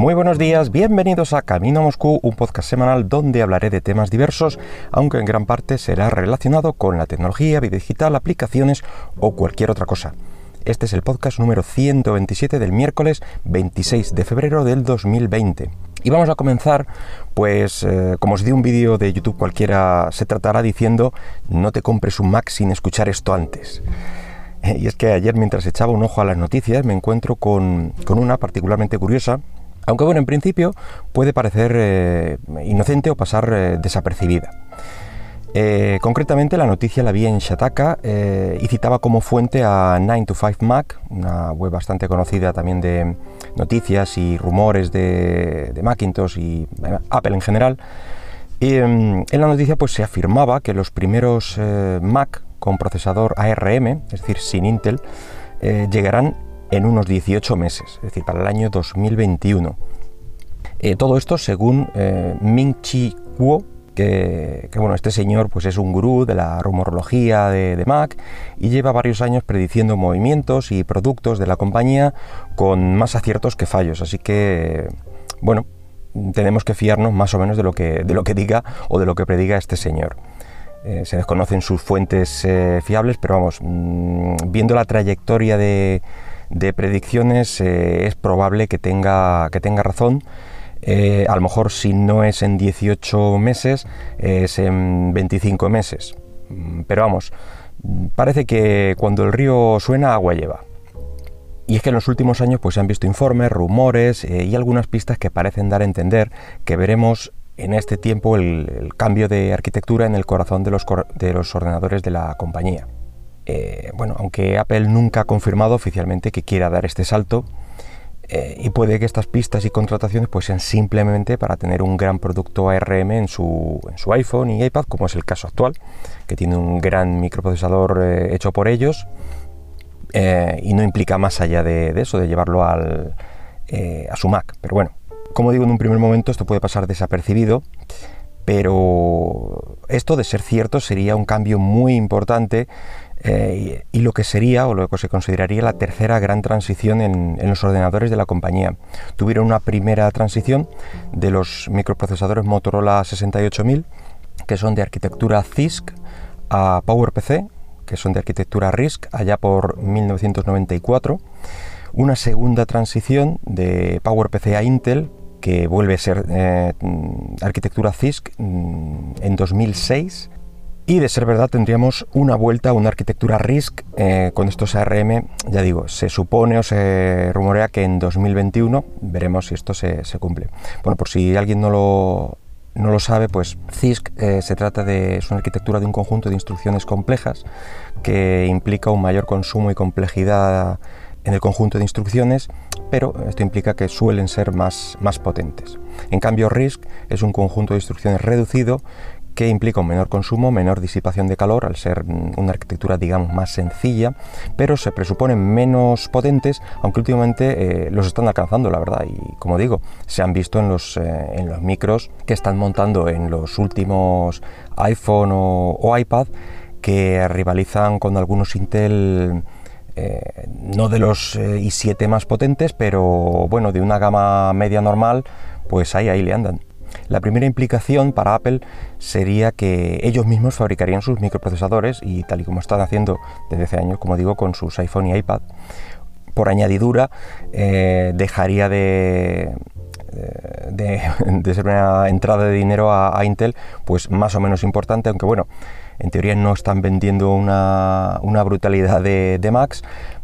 Muy buenos días, bienvenidos a Camino a Moscú, un podcast semanal donde hablaré de temas diversos, aunque en gran parte será relacionado con la tecnología, vida digital, aplicaciones o cualquier otra cosa. Este es el podcast número 127 del miércoles 26 de febrero del 2020. Y vamos a comenzar, pues eh, como os di un vídeo de YouTube cualquiera, se tratará diciendo no te compres un Mac sin escuchar esto antes. Y es que ayer mientras echaba un ojo a las noticias me encuentro con, con una particularmente curiosa, aunque bueno, en principio puede parecer eh, inocente o pasar eh, desapercibida. Eh, concretamente la noticia la vi en Shataka y citaba como fuente a 9to5Mac, una web bastante conocida también de noticias y rumores de, de Macintosh y Apple en general. Y em, en la noticia pues se afirmaba que los primeros Mac con procesador ARM, es decir, sin Intel, llegarán en unos 18 meses, es decir, para el año 2021. Eh, todo esto según eh, Ming Chi Kuo, que, bueno, este señor pues es un gurú de la rumorología de, Mac y lleva varios años prediciendo movimientos y productos de la compañía con más aciertos que fallos. Así que, bueno, tenemos que fiarnos más o menos de lo que, de lo que diga o de lo que prediga este señor. Eh, se desconocen sus fuentes fiables, pero vamos, mm, viendo la trayectoria de, de predicciones eh, es probable que tenga, que tenga razón. Eh, a lo mejor si no es en 18 meses, es en 25 meses. Mm, pero vamos, parece que cuando el río suena, agua lleva. Y es que en los últimos años pues, se han visto informes, rumores eh, y algunas pistas que parecen dar a entender que veremos en este tiempo el, cambio de arquitectura en el corazón de los, de los ordenadores de la compañía. Eh, bueno, aunque Apple nunca ha confirmado oficialmente que quiera dar este salto, eh, y puede que estas pistas y contrataciones pues sean simplemente para tener un gran producto ARM en su, iPhone y iPad, como es el caso actual, que tiene un gran microprocesador eh, hecho por ellos y no implica más allá de, eso, de llevarlo al, a su Mac. Pero bueno, como digo, en un primer momento esto puede pasar desapercibido, pero esto de ser cierto sería un cambio muy importante eh, y lo que sería o lo que se consideraría la tercera gran transición en, los ordenadores de la compañía. Tuvieron una primera transición de los microprocesadores Motorola 68000 que son de arquitectura CISC a PowerPC que son de arquitectura RISC allá por 1994. Una segunda transición de PowerPC a Intel que vuelve a ser eh, arquitectura CISC mm, en 2006 y de ser verdad tendríamos una vuelta a una arquitectura RISC eh, con estos ARM, ya digo, se supone o se rumorea que en 2021 veremos si esto se, cumple. Bueno, por si alguien no lo, no lo sabe, pues CISC eh, se trata de es una arquitectura de un conjunto de instrucciones complejas que implica un mayor consumo y complejidad en el conjunto de instrucciones, pero esto implica que suelen ser más, más potentes. En cambio, RISC es un conjunto de instrucciones reducido que implica un menor consumo, menor disipación de calor, al ser mm, una arquitectura, digamos, más sencilla, pero se presuponen menos potentes, aunque últimamente eh, los están alcanzando, la verdad, y como digo, se han visto en los, eh, en los micros que están montando en los últimos iPhone o, iPad, que rivalizan con algunos Intel, eh, no de los i7 más potentes, pero bueno, de una gama media normal, pues ahí, ahí le andan. La primera implicación para Apple sería que ellos mismos fabricarían sus microprocesadores y tal y como están haciendo desde hace años, como digo, con sus iPhone y iPad. Por añadidura, eh, dejaría de, de, ser una entrada de dinero a, Intel, pues más o menos importante, aunque bueno, en teoría no están vendiendo una, brutalidad de, de Macs,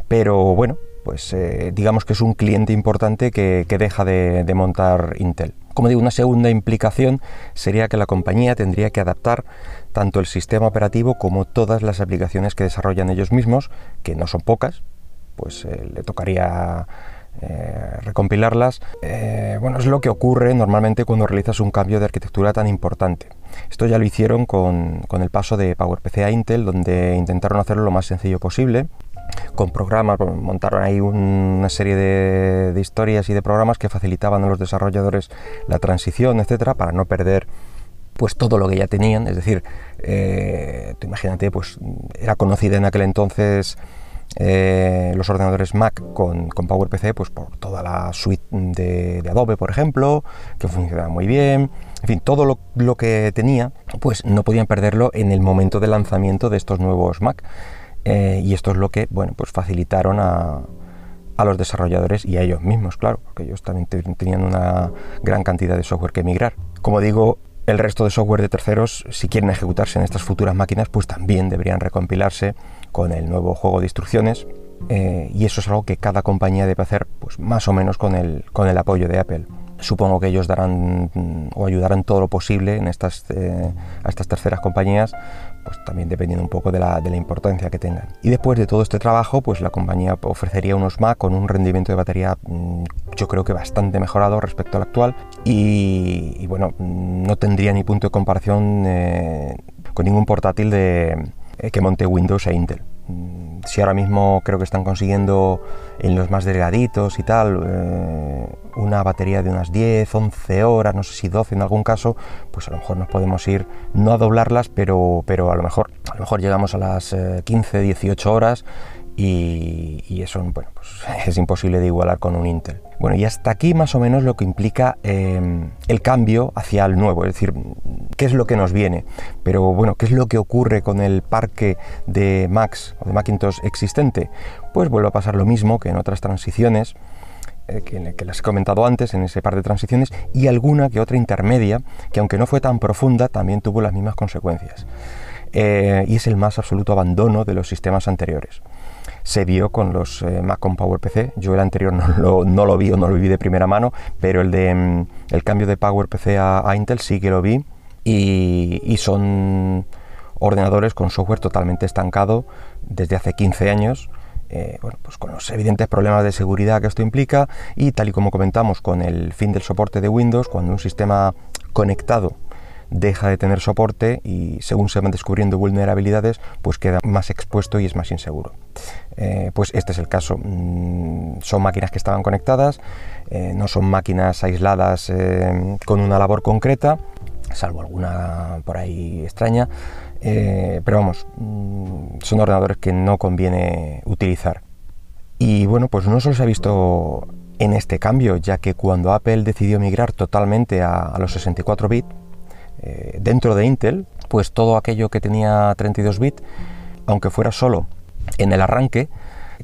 pero bueno, pues eh, digamos que es un cliente importante que, deja de, montar Intel. Como digo, una segunda implicación sería que la compañía tendría que adaptar tanto el sistema operativo como todas las aplicaciones que desarrollan ellos mismos, que no son pocas, pues eh, le tocaría eh, recompilarlas. bueno, es lo que ocurre normalmente cuando realizas un cambio de arquitectura tan importante. Esto ya lo hicieron con, con el paso de PowerPC a Intel, donde intentaron hacerlo lo más sencillo posible con programas, montaron ahí una serie de, historias y de programas que facilitaban a los desarrolladores la transición, etcétera, para no perder pues todo lo que ya tenían, es decir, eh, imagínate, pues era conocida en aquel entonces eh, los ordenadores Mac con, PowerPC, pues por toda la suite de, Adobe, por ejemplo, que funcionaba muy bien. En fin, todo lo, que tenía, pues no podían perderlo en el momento de lanzamiento de estos nuevos Mac. Eh, y esto es lo que, bueno, pues facilitaron a, a los desarrolladores y a ellos mismos, claro, porque ellos también tenían una gran cantidad de software que migrar. Como digo, el resto de software de terceros, si quieren ejecutarse en estas futuras máquinas, pues también deberían recompilarse con el nuevo juego de instrucciones. Eh, y eso es algo que cada compañía debe hacer pues, más o menos con el, con el apoyo de Apple supongo que ellos darán o ayudarán todo lo posible en estas, eh, a estas terceras compañías, pues también dependiendo un poco de la, de la, importancia que tengan. Y después de todo este trabajo, pues la compañía ofrecería unos Mac con un rendimiento de batería mm, yo creo que bastante mejorado respecto al actual y, bueno, no tendría ni punto de comparación eh, con ningún portátil de, que monte Windows e Intel. Mm, si ahora mismo creo que están consiguiendo en los más delgaditos y tal eh, una batería de unas 10, 11 horas, no sé si 12 en algún caso, pues a lo mejor nos podemos ir no a doblarlas, pero, pero a lo mejor a lo mejor llegamos a las 15, eh, 18 horas y, eso bueno, pues es imposible de igualar con un Intel. Bueno, y hasta aquí más o menos lo que implica eh, el cambio hacia el nuevo, es decir, qué es lo que nos viene, pero bueno, qué es lo que ocurre con el parque de Macs o de Macintosh existente. Pues vuelve a pasar lo mismo que en otras transiciones, eh, que, las he comentado antes en ese par de transiciones, y alguna que otra intermedia, que aunque no fue tan profunda, también tuvo las mismas consecuencias. Eh, y es el más absoluto abandono de los sistemas anteriores se vio con los eh, Mac con PowerPC. Yo el anterior no lo, no lo, vi o no lo vi de primera mano, pero el de mm, el cambio de PowerPC a, a, Intel sí que lo vi y, son ordenadores con software totalmente estancado desde hace 15 años. Eh, bueno, pues con los evidentes problemas de seguridad que esto implica y tal y como comentamos con el fin del soporte de Windows, cuando un sistema conectado deja de tener soporte y según se van descubriendo vulnerabilidades, pues queda más expuesto y es más inseguro. Eh, pues este es el caso. Mm, son máquinas que estaban conectadas, eh, no son máquinas aisladas eh, con una labor concreta, salvo alguna por ahí extraña, pero vamos, mm, son ordenadores que no conviene utilizar. Y bueno, pues no solo se ha visto en este cambio, ya que cuando Apple decidió migrar totalmente a, a los 64 bits, eh, dentro de Intel, pues todo aquello que tenía 32 bits, aunque fuera solo en el arranque,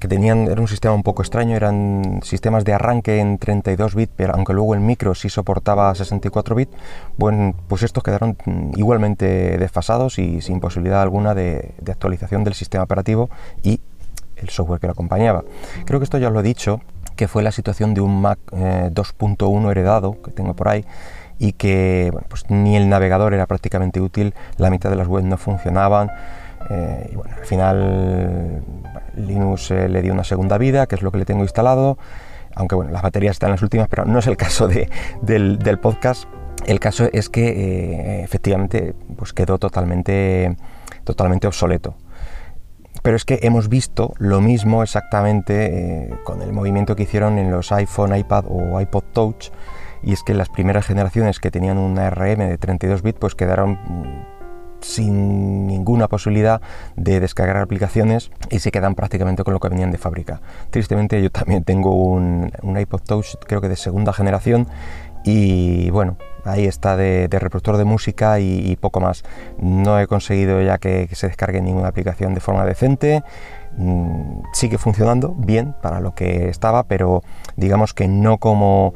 que tenían, era un sistema un poco extraño, eran sistemas de arranque en 32 bits, pero aunque luego el micro sí soportaba 64 bits, bueno, pues estos quedaron igualmente desfasados y sin posibilidad alguna de, actualización del sistema operativo y el software que lo acompañaba. Creo que esto ya os lo he dicho, que fue la situación de un Mac 2.1 eh, heredado que tengo por ahí, y que bueno, pues ni el navegador era prácticamente útil, la mitad de las webs no funcionaban. Eh, al final Linux eh, le dio una segunda vida, que es lo que le tengo instalado, aunque bueno, las baterías están en las últimas, pero no es el caso de, del, del, podcast. El caso es que eh, efectivamente pues quedó totalmente, totalmente obsoleto. Pero es que hemos visto lo mismo exactamente con el movimiento que hicieron en los iPhone, iPad o iPod Touch, y es que las primeras generaciones que tenían una RM de 32 bits pues quedaron mm, sin ninguna posibilidad de descargar aplicaciones y se quedan prácticamente con lo que venían de fábrica. Tristemente yo también tengo un, iPod Touch creo que de segunda generación y bueno, ahí está de, reproductor de música y, poco más. No he conseguido ya que, se descargue ninguna aplicación de forma decente. Mm, sigue funcionando bien para lo que estaba, pero digamos que no como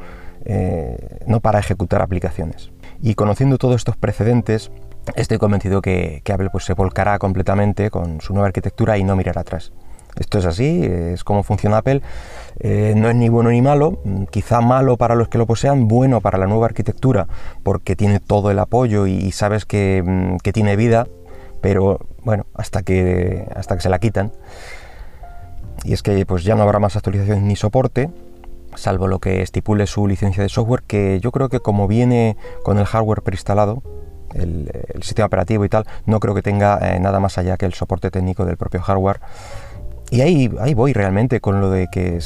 eh, no para ejecutar aplicaciones. Y conociendo todos estos precedentes, estoy convencido que, Apple pues, se volcará completamente con su nueva arquitectura y no mirará atrás. Esto es así, es como funciona Apple. Eh, no es ni bueno ni malo, quizá malo para los que lo posean, bueno para la nueva arquitectura, porque tiene todo el apoyo y, sabes que, mm, que, tiene vida, pero bueno, hasta que, hasta que se la quitan. Y es que pues ya no habrá más actualizaciones ni soporte, salvo lo que estipule su licencia de software, que yo creo que como viene con el hardware preinstalado, el, sistema operativo y tal, no creo que tenga eh, nada más allá que el soporte técnico del propio hardware. Y ahí, ahí voy realmente con lo, de que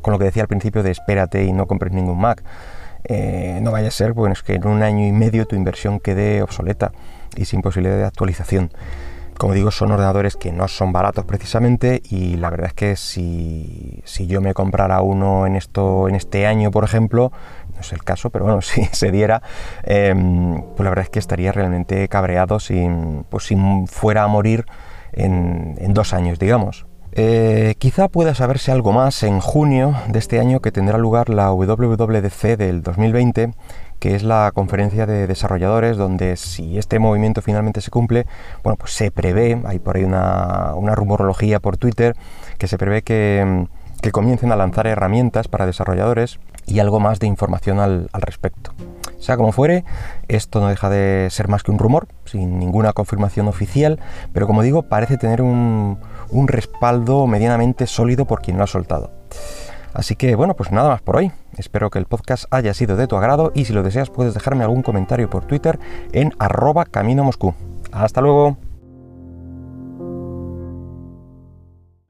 con lo que decía al principio de espérate y no compres ningún Mac. Eh, no vaya a ser bueno, es que en un año y medio tu inversión quede obsoleta y sin posibilidad de actualización. Como digo, son ordenadores que no son baratos precisamente y la verdad es que si, yo me comprara uno en, esto, en este año, por ejemplo, no es el caso, pero bueno, si se diera, em, pues la verdad es que estaría realmente cabreado si, pues fuera a morir en, dos años, digamos. Eh, quizá pueda saberse algo más en junio de este año que tendrá lugar la WWDC del 2020 que es la conferencia de desarrolladores, donde si este movimiento finalmente se cumple, bueno, pues se prevé, hay por ahí una, rumorología por Twitter, que se prevé que, comiencen a lanzar herramientas para desarrolladores y algo más de información al, respecto. Sea como fuere, esto no deja de ser más que un rumor, sin ninguna confirmación oficial, pero como digo, parece tener un, un respaldo medianamente sólido por quien lo ha soltado. Así que bueno, pues nada más por hoy. Espero que el podcast haya sido de tu agrado y si lo deseas puedes dejarme algún comentario por Twitter en arroba camino moscú. Hasta luego.